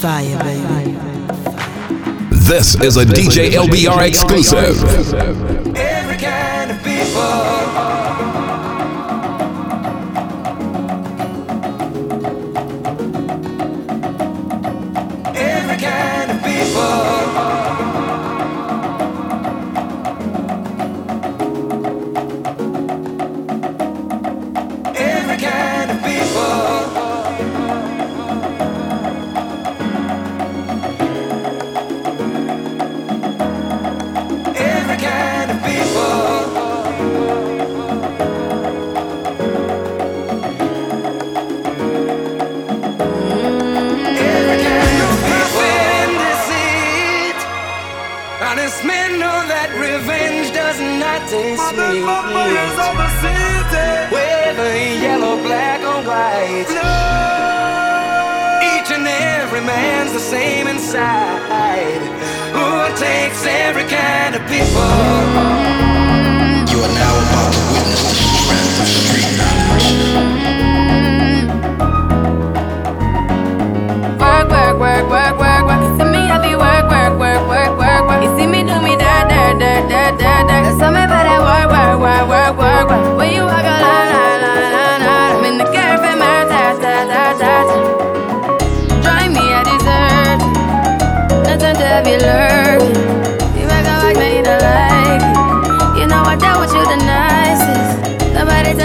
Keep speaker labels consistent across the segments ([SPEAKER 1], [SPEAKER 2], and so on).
[SPEAKER 1] Fire, baby.
[SPEAKER 2] This is a DJ LBR exclusive.
[SPEAKER 3] my
[SPEAKER 4] city. Yellow, black, or white. Each and every man's the same inside. Who takes every kind of people?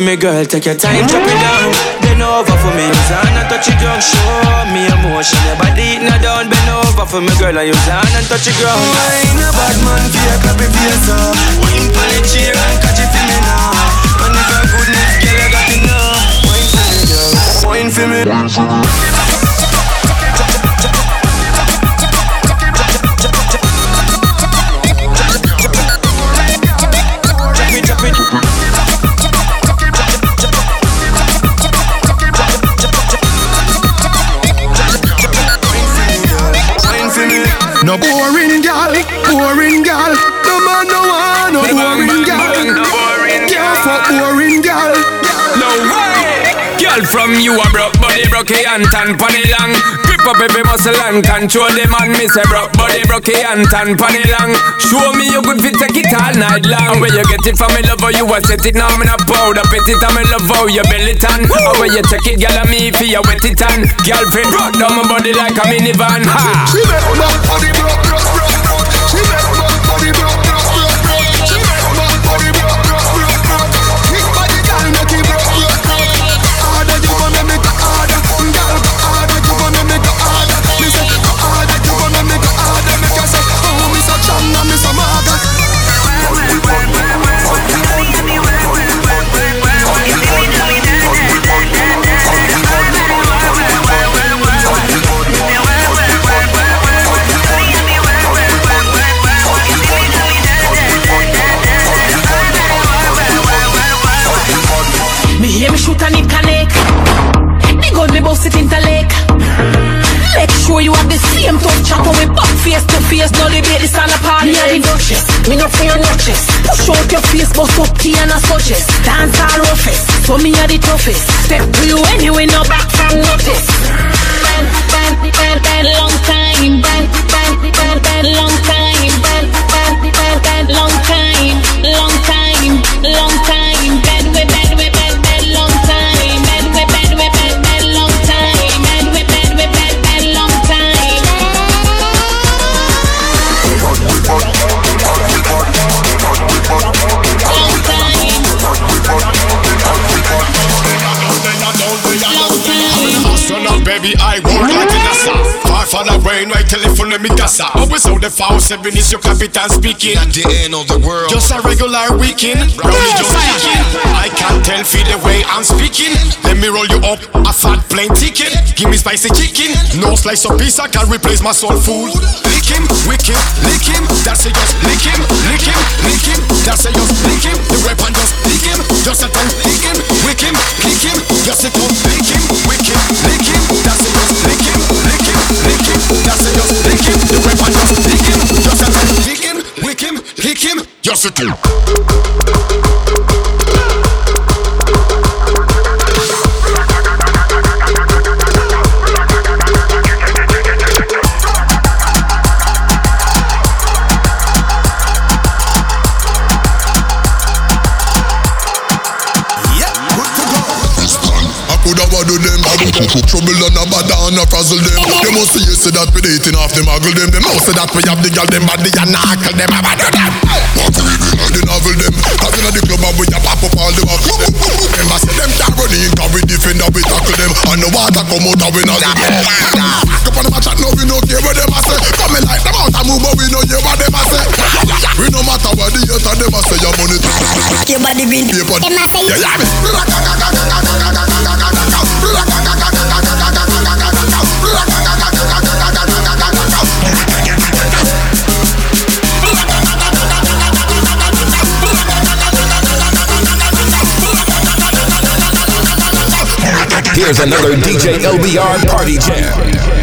[SPEAKER 3] girl, take your time, drop it down. Bend over for me, use hand and touch it down. Show me emotion, your body eating down. Bend over for me, girl, and use hand and touch it ground. Wine a bad man, fear, clap it face up. Wine for the chair and catch it for me now. And if I goodness, girl, I got now. Wine for me, girl, wine for me. Wine for me. And tan pony long. Grip up every muscle and control the man. Me say broke body, broke and tan pony long. Show me you good fit, take it all night long. Where you get it from me lover, you a set it now. Me not proud up it, and me love how you belly tan. Where you take it, girl, and me for you wet it on. Girlfriend broke down my body like a minivan. Ha.
[SPEAKER 5] She make my body broke, broke. So me
[SPEAKER 6] are the toughest. Step to you anyway, no back from notice.
[SPEAKER 7] Gasa. Always on the foul seven is your captain speaking.
[SPEAKER 8] At the end of the world.
[SPEAKER 7] Just a regular weekend, brownie just kicking. I can't tell feel the way I'm speaking. Let me roll you up a fat plain ticket. Give me spicy chicken, no slice of pizza can replace my soul food. Lick him, wick him, lick him. That's it, just lick him, lick him, lick him. That's it, just lick him. The weapon just lick him, just a tongue lick him, wick him, lick him. Just a tongue lick him, wick him, lick him. That's it, just lick him, lick him, lick him. That's it, just lick him. The weapon just lick him, just a lick him, wick him, lick him. Just a
[SPEAKER 9] off them Muggle them Them must say that we have the girl them body and knuckle them bad them What we reading all the novel them Cause in the club and we a pop up all the buckle them Remember say them can't run in Cause we defend and we tackle them And the water come out and we not see them Back up on them a chat now we no care what them a say Come in like them out and move but we no hear what them a say We no matter what the hater them a say Your money
[SPEAKER 10] Your body been
[SPEAKER 9] paper
[SPEAKER 10] Them a say
[SPEAKER 9] Yeah, yeah,
[SPEAKER 11] Here's another DJ LBR Party Jam.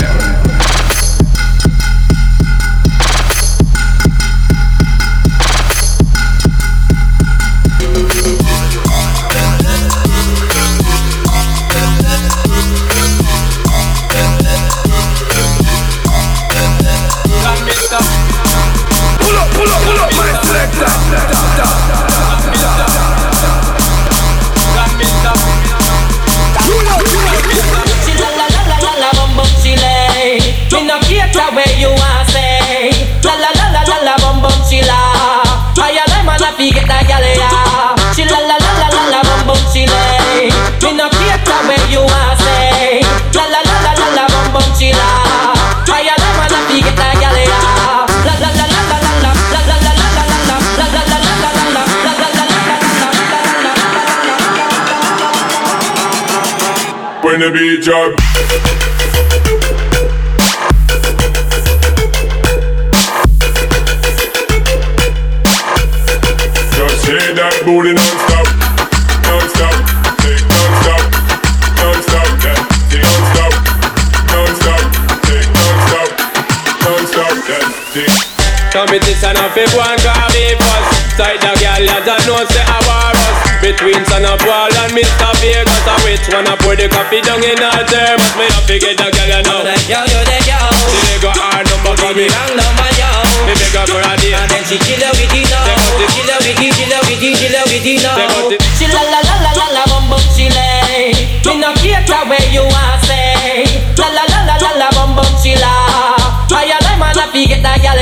[SPEAKER 12] Beat drop. Just shake that booty non-stop, non-stop, take take non-stop, non-stop, that thing.
[SPEAKER 13] Competition of a one car be bust Side the girl you don't know say a war Between Son of Paul and Mr. Vegas A which one a pour the coffee down in her thermos Me a forget the girl you know
[SPEAKER 6] Yo, yo, the yo.
[SPEAKER 13] She dey go hard number for me
[SPEAKER 6] Wrong number, yo.
[SPEAKER 13] Me beg her for a date
[SPEAKER 6] And then she kill her with it now.
[SPEAKER 13] Say got it.
[SPEAKER 6] Kill her with it, kill her with it, kill her with it now. She la la la la la la bum bum she lay. Me no cater where you want say. La la la la la la bum bum she la. I a lie man a fi get a gyal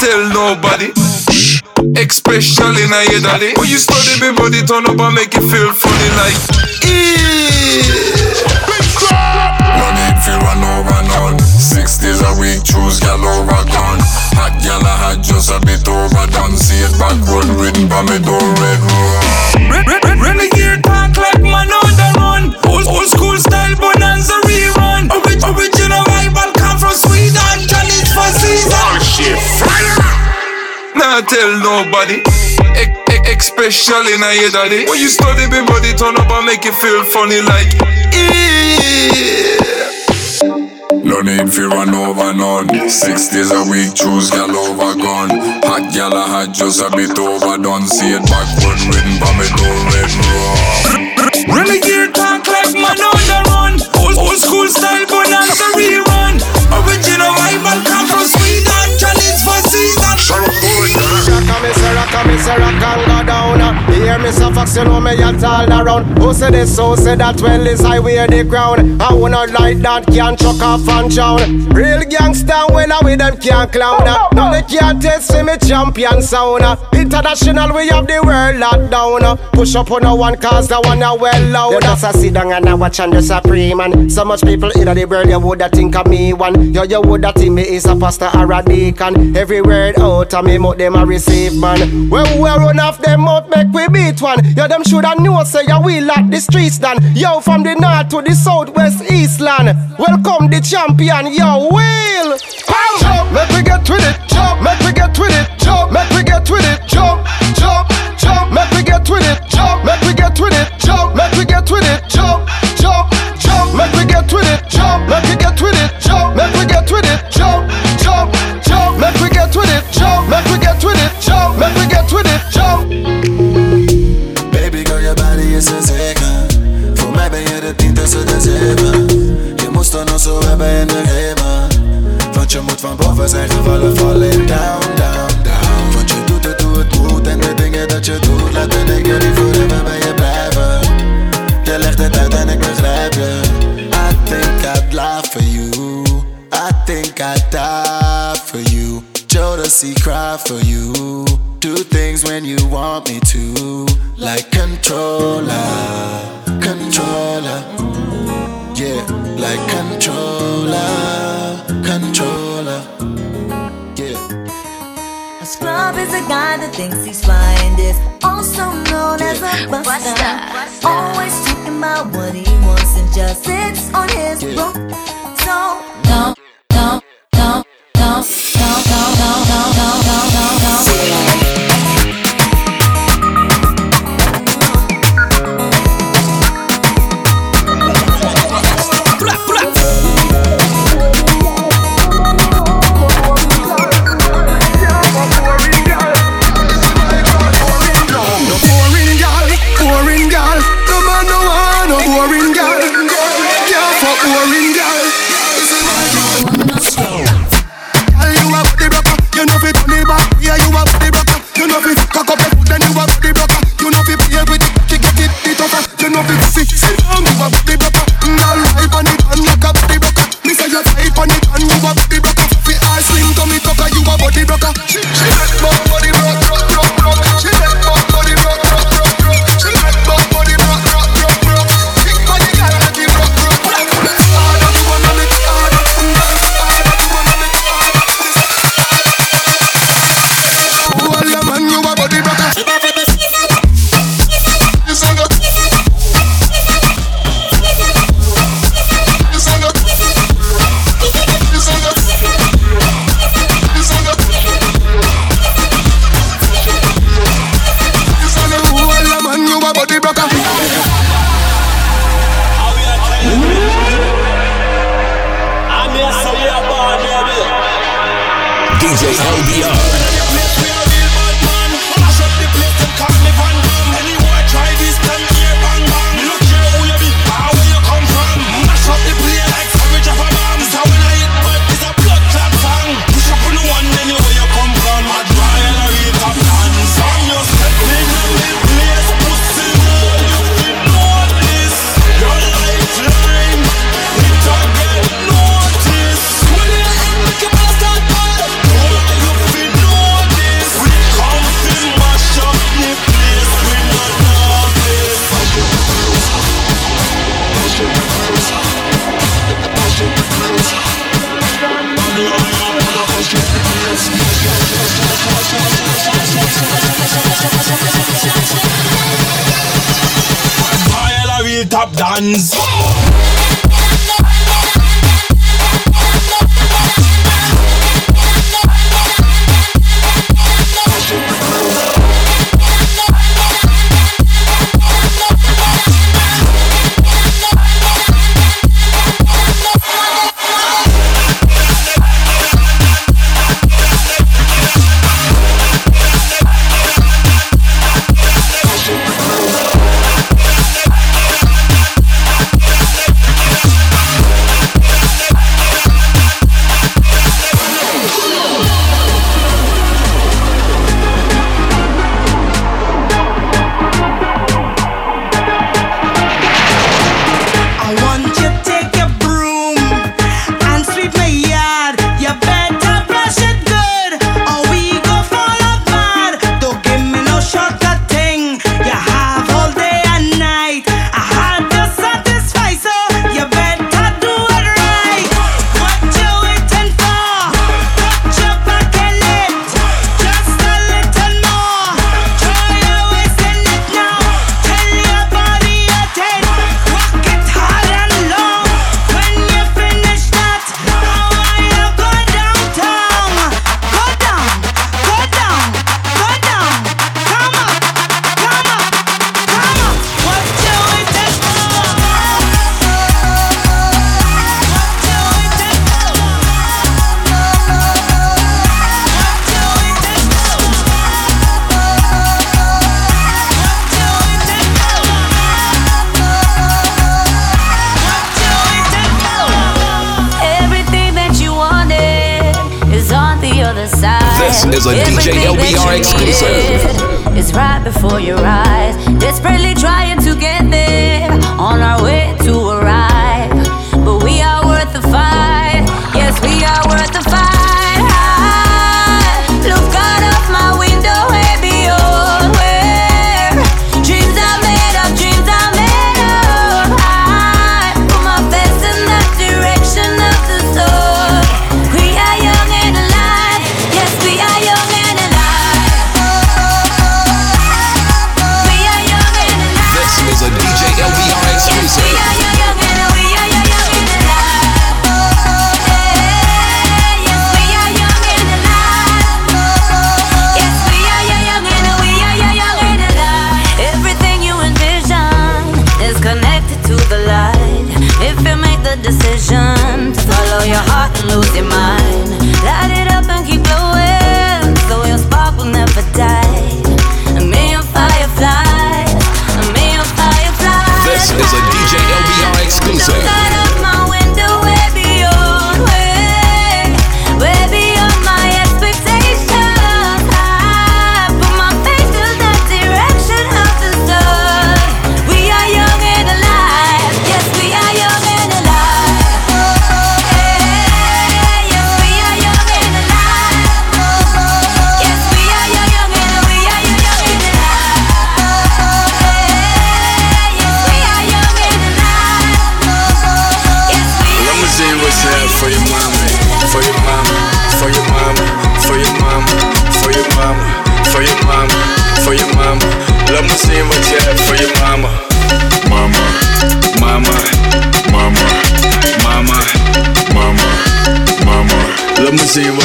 [SPEAKER 3] tell nobody. Especially now your daddy. When you study me body turn up and make you feel funny like.
[SPEAKER 14] No need fi run over none. Six days a week, choose gal over gun. Hot gal I had just a bit overdone. See it back, run written by me, don't red rum.
[SPEAKER 3] Tell nobody. E- e- especially now your daddy. When you study me body turn up and make you feel funny like.
[SPEAKER 14] No need fi run over none. Six days a week, choose gal over gun. Hot gal I had just a bit overdone. See it back, run written by me, don't red rum.
[SPEAKER 3] Renegade talk like man on the run. Old, old school style bonanza
[SPEAKER 15] rock and miss a rock and go down Hear me so fox you know me a all around. Who say this? Who say that? Well is I wear the crown. I wanna like that can't chuck off and drown. Real gangsta well I with them can't clown Now they can't test me champion sound International we have the world locked down. Push up on a one cause the one a well loud. You just a sit down and a watch and just a pray man. So much people in the world you woulda think of me one. Yo you woulda think me is a pastor or a deacon. Every word out of me mouth them a receive man. When we run off them mouth make we beat one. Yo them shoulda know say yo we lock the streets down Yo from the north to the south west eastland Welcome the champion yo Will. Jump, make we get with it Jump, make we get with it Jump, make we get with it Jump, jump, jump, make we get with it Jump, make we get with it Jump, make we get with it Jump, jump, jump, make we get with it Jump, make
[SPEAKER 16] Je moest dan al zo hebben in de rema. Want je moet van boven zijn gevallen, falling down.
[SPEAKER 5] Buster. Always talking about what he wants and just sits on his broom.
[SPEAKER 15] boring girl.
[SPEAKER 17] DJ LBR.
[SPEAKER 18] dance.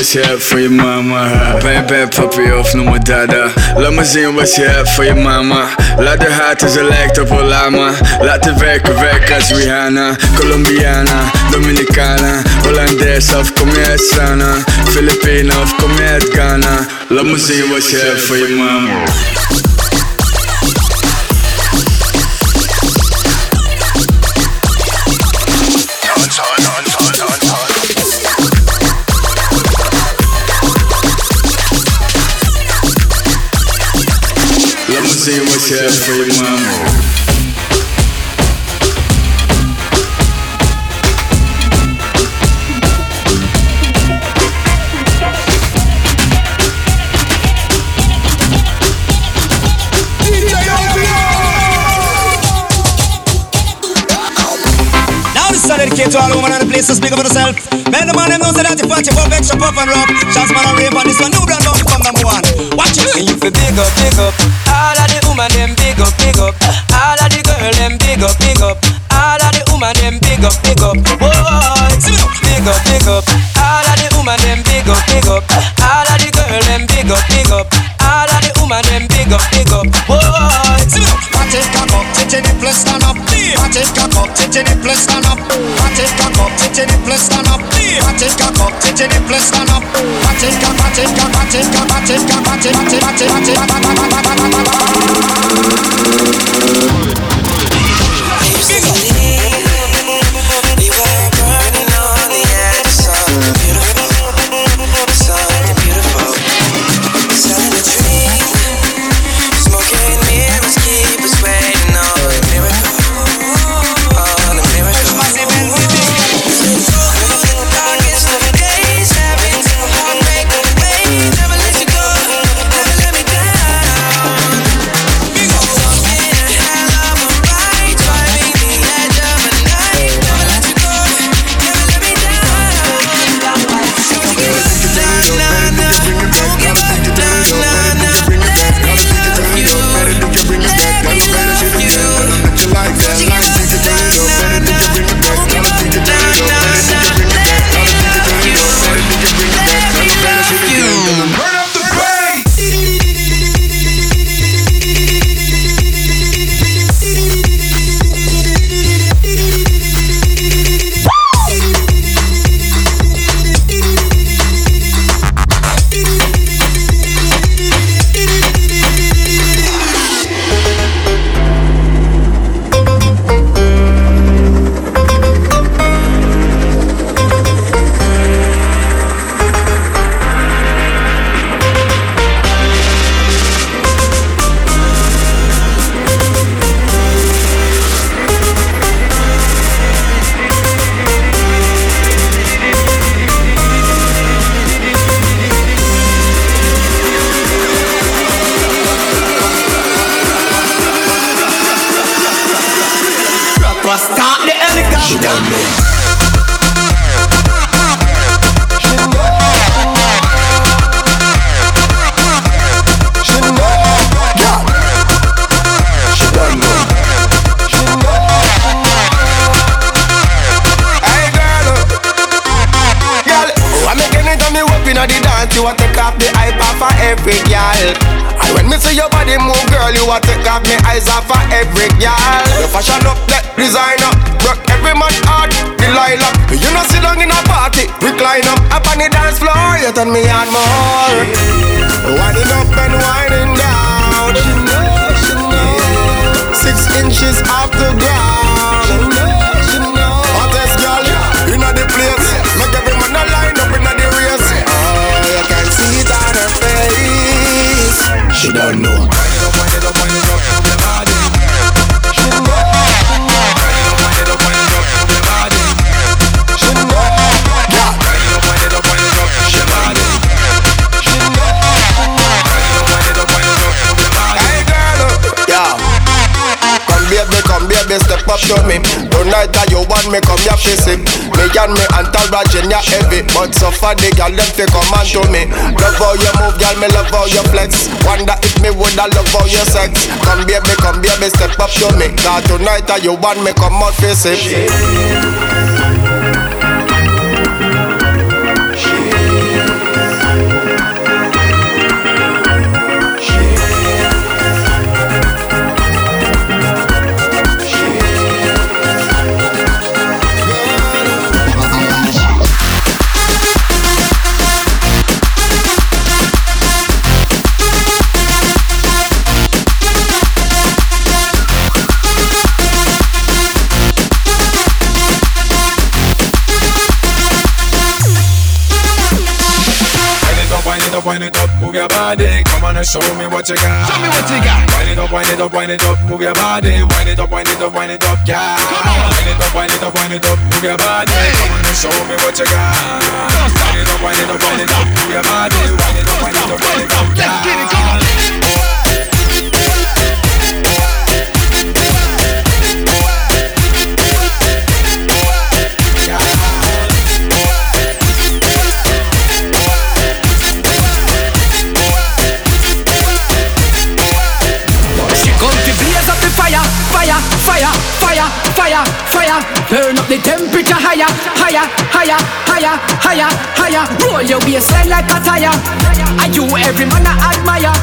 [SPEAKER 14] what's up for your mama. Bang bang puppy off no more dada. Limousine, what's up for your mama? Laat de haat is een lijkt op een lama. Rihanna. Colombiana, Dominicana, Hollandaise
[SPEAKER 19] of kom je uit Filipina of kom je uit Ghana. Limousine, what's up for your mama.
[SPEAKER 20] To speak women and the places big up for yourself. Man, the man them know say that you party for extra puff and rock. Chance man and rave on this one new brand don't become number one. Watch it.
[SPEAKER 4] And you feel big up, big up. All of the woman them big up, big up. All of the girl them big up, big up. All of the woman them big up, big up. Whoa, big up, big up. All of the woman them big up, big up. All of the girl them big up, big up. All of the woman them big up, big up. Whoa,
[SPEAKER 15] titty nipple stand up. Watch it cock up, titty nipple stand up. It cock up, titty nipple stand up. Watch it cock up, titty nipple stand up. Watch it cock, it cock, watch it cock, watch it cock, watch it, watch it, watch it, watch it, watch
[SPEAKER 4] of
[SPEAKER 15] every girl. You fashion up, that designer, broke every man heart, Delilah. You know sit down in a party, recline up, up on the dance floor, you turn me on more. Winding up and winding down. She know, she know. Six inches off the ground. She know, she know. Hottest girl inna the place. Make every man a line up inna the race. Oh, you can see it on her face. She don't know. Up to me. Tonight that you want me, come here face it. Me and me entourage in ya heavy, but so far the girl them fi come on to me. Love how you move, girl, me love how you flex. Wonder if me woulda love how you sex. Come baby, come baby, step up to me. Cause tonight that you want me, come out face
[SPEAKER 4] up, wind it up, move your body.
[SPEAKER 6] Higher, higher, higher, higher, higher, higher. Roll your waistline like a tire. Are you every man I admire?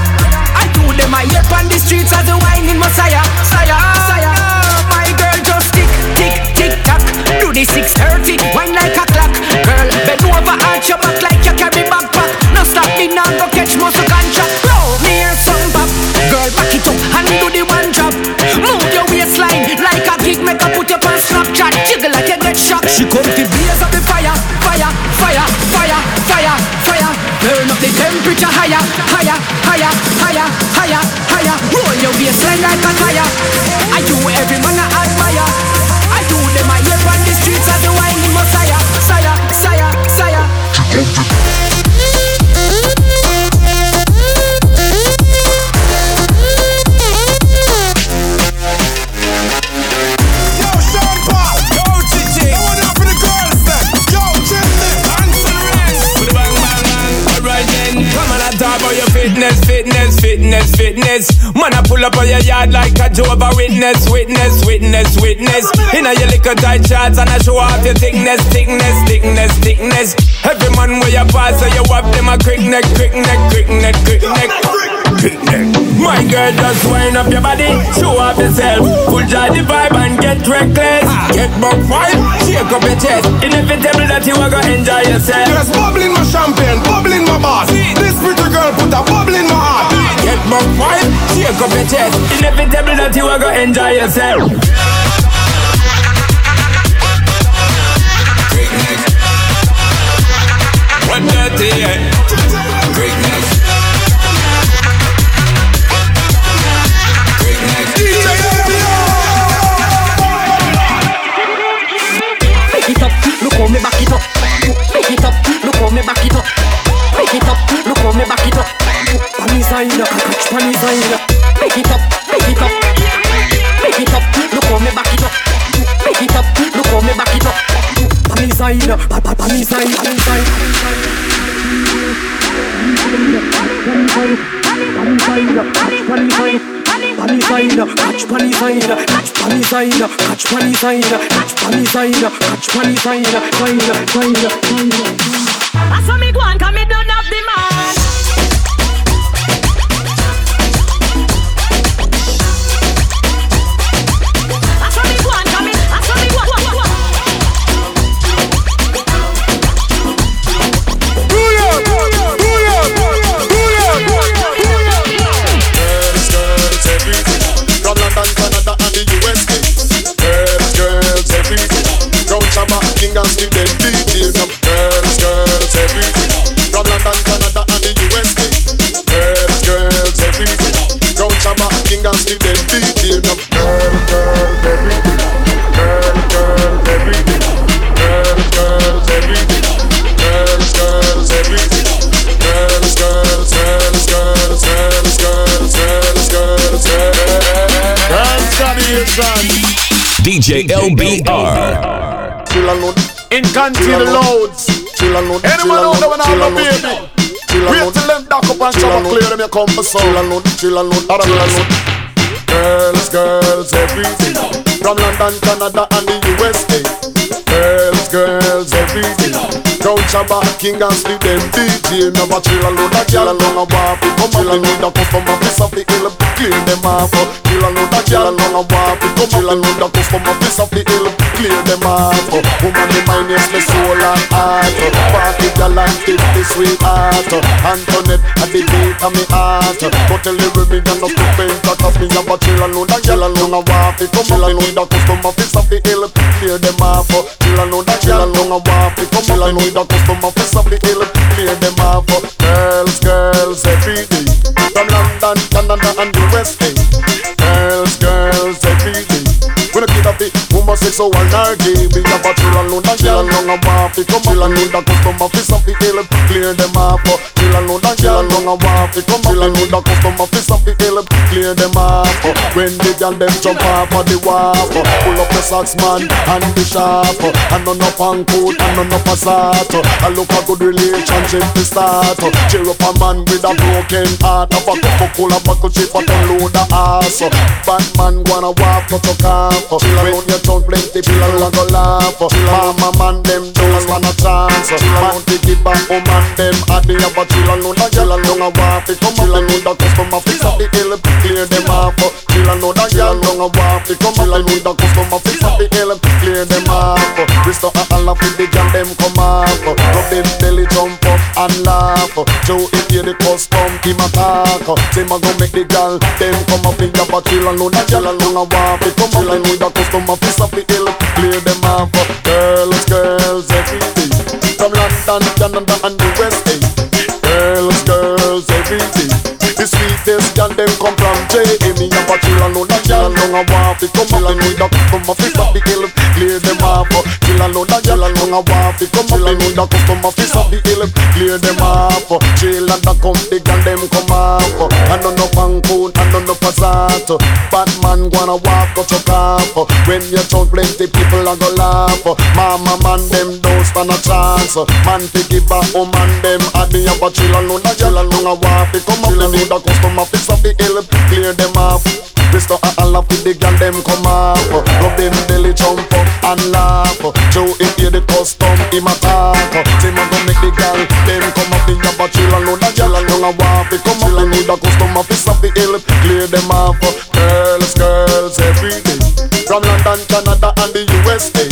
[SPEAKER 6] I do them I hear on the streets as the whining messiah, sire, sire. My girl just tick, tick, tick tock. Do the 630, wine like a clock. Girl, bend over, arch your back like you carry backpack. No stop me now, go catch muscle contract. She come to blaze up the fire, fire, fire, fire, fire, fire. Turn up the temperature higher, higher, higher, higher, higher, higher. Roll your waistline like a tire. I do every man I admire. I do them I hear on the streets as the whining messiah, sire, sire, sire.
[SPEAKER 5] Yo,
[SPEAKER 13] fitness, fitness. Man, I pull up on your yard like a Jehovah Witness, witness, witness, witness. Inna your little tight shorts and I show off your thickness, thickness, thickness, thickness. Every man where you pass, so you have them a quick neck, quick neck, quick neck, quick neck. Neck. My girl, just wind up your body, show off yourself. Full joy the vibe and get reckless. Get buck wild, shake up your chest. Inevitable that you are gonna enjoy yourself.
[SPEAKER 5] There's bubbling in my champagne, bubbling in my boss. This pretty girl put a bubble in my heart.
[SPEAKER 13] Get buck wild, shake up your chest. Inevitable that you are gonna enjoy yourself. One dirty, yeah.
[SPEAKER 6] me back it up, pick it up. Look how me back it up, pick it up. Look how me back it up. Panties are in up, panties are in up. Pick it up, pick it up, pick it up. Look how me back it up, pick it up. Look how me back it up. Panties are in up, panties are in, panties are in. Panties are in, panties are in, panties. Catch panties are in side, catch funny side, catch funny side, catch funny side, side, side, side.
[SPEAKER 21] I saw me go and come me down off the man.
[SPEAKER 14] LBR.
[SPEAKER 22] Chill alone. In loads. Anyone out there when I'm a baby? Wait till them dock up and shower clear them you come for some. Chill alone. Chill alone. Chill alone. Girls, girls, everything. From London, Canada, and the USA. Girls, girls, everything. Crown Shabba, King and Sleep, them DJ. Never chill alone, a girl alone, a waffle. Come chill alone, the customer, piece of the hill, clear them off. Chill alone, a girl alone, a waffle. Come chill alone, the customer, piece of the hill, clear them off. Woman, the mind is my soul and heart. Party girl and tip the sweetheart. Antoinette, at the beat of me heart. Go tell the women, and not that of me, a chill alone, a girl alone, a waffle. Come chill alone, the customer, piece of the hill, clear them off. Chill alone, a girl alone, a waffle. Come chill alone, the custom office of the hill Clear them off. Girls, girls every day. From London, Canada and USA woman so one argue. We a chill and load and chill and and walk. Come and load the custom office of the hill. Clear them off. Chill and load and chill and and walk. Come and load the custom office of the hill. Clear them off. When the girl them jump off of the wharf. Pull up the socks man and the sharp. And none on coat and none up a salt. I look a good relationship to start. Cheer up a man with a broken heart. Have a Coca-Cola buckle chip and load the ass. Bad man wanna walk but you can't. Chill around your town plenty people a go laugh. Mama man them don't stand a chance. Man to give back man them at the upper chill alone. The girl alone a walk. Come up and the customer fix up the hill. Clear them off. Chill alone the girl alone a walk. Come up and the customer fix up the hill. Clear them off. Restore a Allah for the girl them come off. Rub them belly jump and laugh. Joe if you the custom him attack. Say ma go make the girl them come up in your the chill alone. The girl alone a walk. Come up and the customer fix up the hill. Clear them off. Girls, girls, everything. From London, Canada and the USA. Girls, girls, everything. The sweetest girl them come from J.A. Me and a chill and know that girl long a walk. It come up and with the customer fix up the hill. Clear them and know that girl long a walk. It come up and with the customer fix up the hill. Clear them off. Chill and the come the girl them come off. And none of Cancun and none of Passat. Batman wanna walk got your off. When you talk plenty people a go laugh. Mama man them don't stand a chance. Man to give a woman them at the upper chill and know that girl long a walk. It come up and with the customer fix up the hill. Clear them off. Restore a Allah for the girl them come off. Rub them belly jump up and laugh. Joe if you the custom him attack. Say man go make the girl them come up your butt chill and know that girl long a walk. Come up and with the customer fix up the hill. Clear them off. Girls, girls every day. From London, Canada and the USA.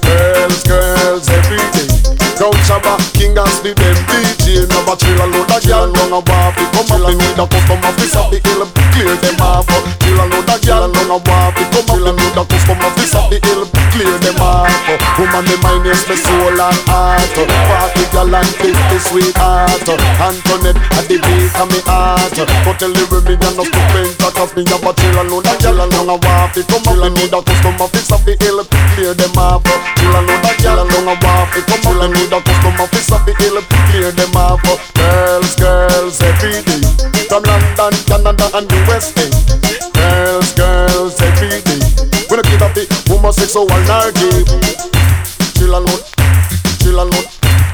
[SPEAKER 22] Girls, girls every day. Crown Shabba, King and Speed them DJ Never chill a load of girl Long a walk come up and need a customer Fix up the hill Clear them off a load of girl Long a walk It. Come up and need a customer Fix up the hill Clear them off Woman the mind is my soul and heart. Party girl and fifty sweetheart Antoinette at the beat of me heart. But tell the women you're not stupid Cause me have a chill. A load of girl Long a walk It. Come up and need a customer Fix up the hill Clear them off Chill a load of girl Long a walk It. Come up and need a customer Fix up the hill Clear them off Girls, girls every day From London, Canada and USA Girls, girls every day We don't keep up the woman sex so one argue Chill load, chill load